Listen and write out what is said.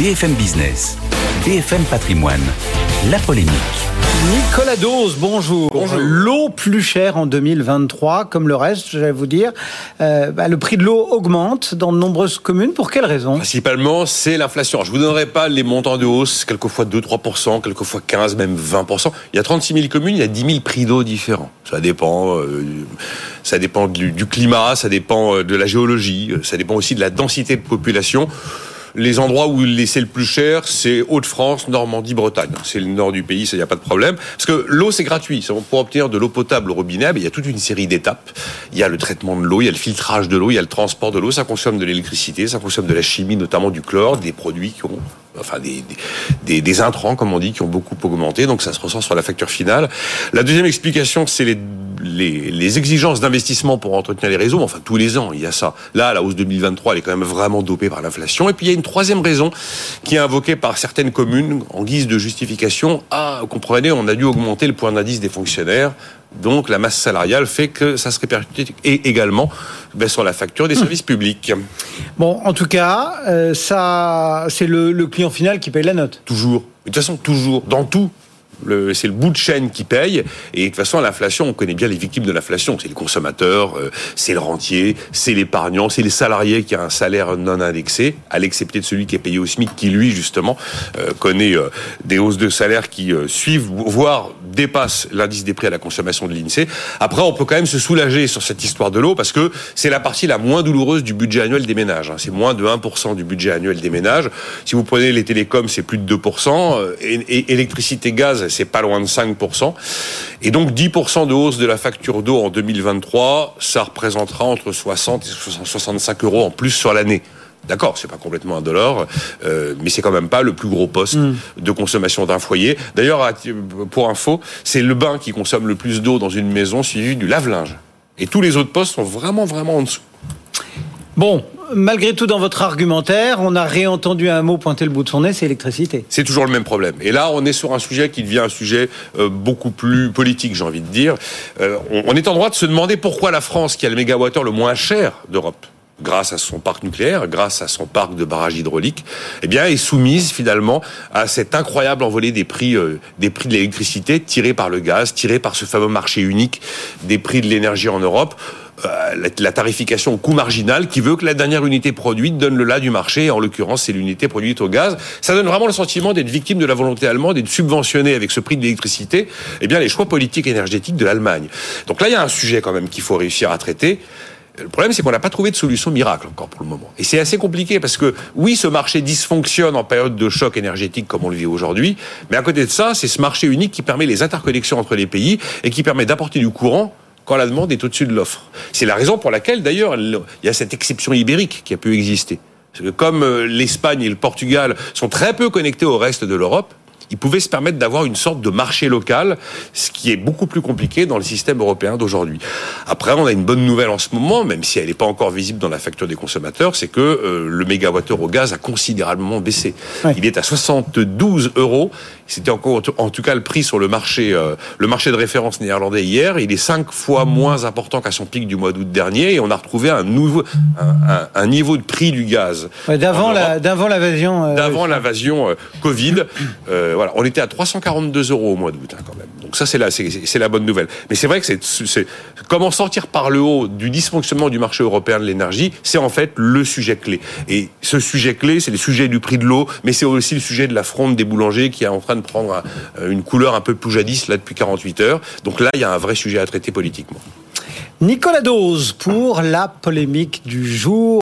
BFM Business, BFM Patrimoine, la polémique. Nicolas Dose, bonjour. L'eau plus chère en 2023, comme le reste, je vais vous dire. Euh, bah, le prix de l'eau augmente dans de nombreuses communes. Pour quelles raisons Principalement, c'est l'inflation. Je vous donnerai pas les montants de hausse, quelquefois 2-3%, quelquefois 15, même 20%. Il y a 36 000 communes, il y a 10 000 prix d'eau différents. Ça dépend, euh, ça dépend du, du, climat, ça dépend euh, de la géologie, ça dépend aussi de la densité de population. Les endroits où c'est le plus cher, c'est Hauts-de-France, Normandie, Bretagne. C'est le nord du pays, ça n'y a pas de problème. Parce que l'eau, c'est gratuit. Pour obtenir de l'eau potable au robinet, il y a toute une série d'étapes. Il y a le traitement de l'eau, il y a le filtrage de l'eau, il y a le transport de l'eau. Ça consomme de l'électricité, ça consomme de la chimie, notamment du chlore, des produits qui ont enfin des, des, intrants, comme on dit, qui ont beaucoup augmenté. Donc ça se ressent sur la facture finale. La deuxième explication, c'est les les, les, exigences d'investissement pour entretenir les réseaux, enfin tous les ans, il y a ça. Là, la hausse 2023, elle est quand même vraiment dopée par l'inflation. Et puis il y a une troisième raison qui est invoquée par certaines communes en guise de justification. Ah, comprenez, on a dû augmenter le point d'indice des fonctionnaires. Donc la masse salariale fait que ça se répercute également ben, sur la facture des services publics. Bon, en tout cas, euh, ça, c'est le, le client final qui paye la note. Toujours. De toute façon, toujours. Dans tout c'est le bout de chaîne qui paye. Et de toute façon, l'inflation, on connaît bien les victimes de l'inflation. C'est les consommateurs, euh, c'est le rentier, c'est l'épargnant, c'est les salariés qui a un salaire non indexé, à l'excepté de celui qui est payé au SMIC, qui lui, justement, euh, connaît euh, des hausses de salaire qui suivent, voire dépassent l'indice des prix à la consommation de l'INSEE. Après, on peut quand même se soulager sur cette histoire de l'eau parce que c'est la partie la moins douloureuse du budget annuel des ménages. Hein. C'est moins de 1% du budget annuel des ménages. Si vous prenez les télécoms, c'est plus de 2%. Et, électricité, gaz, c'est pas loin de 5%. Et donc 10% de hausse de la facture d'eau en 2023, ça représentera entre 60 et 65 euros en plus sur l'année. D'accord, c'est pas complètement un dollar, euh, mais c'est quand même pas le plus gros poste hmm. de consommation d'un foyer. D'ailleurs, pour info, c'est le bain qui consomme le plus d'eau dans une maison, suivi du lave-linge. Et tous les autres postes sont vraiment, vraiment en dessous. Bon, malgré tout, dans votre argumentaire, on a réentendu un mot pointer le bout de son nez, c'est l'électricité. C'est toujours le même problème. Et là, on est sur un sujet qui devient un sujet euh, beaucoup plus politique, j'ai envie de dire. Euh, on, est en droit de se demander pourquoi la France, qui a le mégawattheure le moins cher d'Europe, grâce à son parc nucléaire, grâce à son parc de barrages hydrauliques, eh bien, est soumise finalement à cette incroyable envolée des prix, euh, des prix de l'électricité tirés par le gaz, tirés par ce fameux marché unique des prix de l'énergie en Europe. Euh, la, tarification au coût marginal qui veut que la dernière unité produite donne le là du marché. En l'occurrence, c'est l'unité produite au gaz. Ça donne vraiment le sentiment d'être victime de la volonté allemande et de subventionner avec ce prix de l'électricité, eh bien, les choix politiques énergétiques de l'Allemagne. Donc là, il y a un sujet quand même qu'il faut réussir à traiter. Le problème, c'est qu'on n'a pas trouvé de solution miracle encore pour le moment. Et c'est assez compliqué parce que oui, ce marché dysfonctionne en période de choc énergétique comme on le vit aujourd'hui, mais à côté de ça, c'est ce marché unique qui permet les interconnexions entre les pays et qui permet d'apporter du courant quand la demande est au-dessus de l'offre. C'est la raison pour laquelle, d'ailleurs, il y a cette exception ibérique qui a pu exister. Comme euh, l'Espagne et le Portugal sont très peu connectés au reste de l'Europe, ils pouvaient se permettre d'avoir une sorte de marché local, ce qui est beaucoup plus compliqué dans le système européen d'aujourd'hui. Après, on a une bonne nouvelle en ce moment, même si elle n'est pas encore visible dans la facture des consommateurs, c'est que euh, le mégawattheure au gaz a considérablement baissé. Il est à 72 euros c'était encore, en tout cas, le prix sur le marché, euh, le marché de référence néerlandais hier. Il est cinq fois moins important qu'à son pic du mois d'août dernier, et on a retrouvé un nouveau, un, niveau de prix du gaz. d'avant la, d'avant l'invasion. Euh, d'avant l'invasion euh, Covid. On était à 342 euros au mois d'août hein, quand même. Donc ça, c'est la, bonne nouvelle. Mais c'est vrai que c'est, comment sortir par le haut du dysfonctionnement du marché européen de l'énergie, c'est en fait le sujet clé. Et ce sujet clé, c'est le sujet du prix de l'eau, mais c'est aussi le sujet de la fronde des boulangers qui est en train de prendre une couleur un peu plus jadis là depuis 48 heures. Donc là, il y a un vrai sujet à traiter politiquement. Nicolas Dose pour la polémique du jour.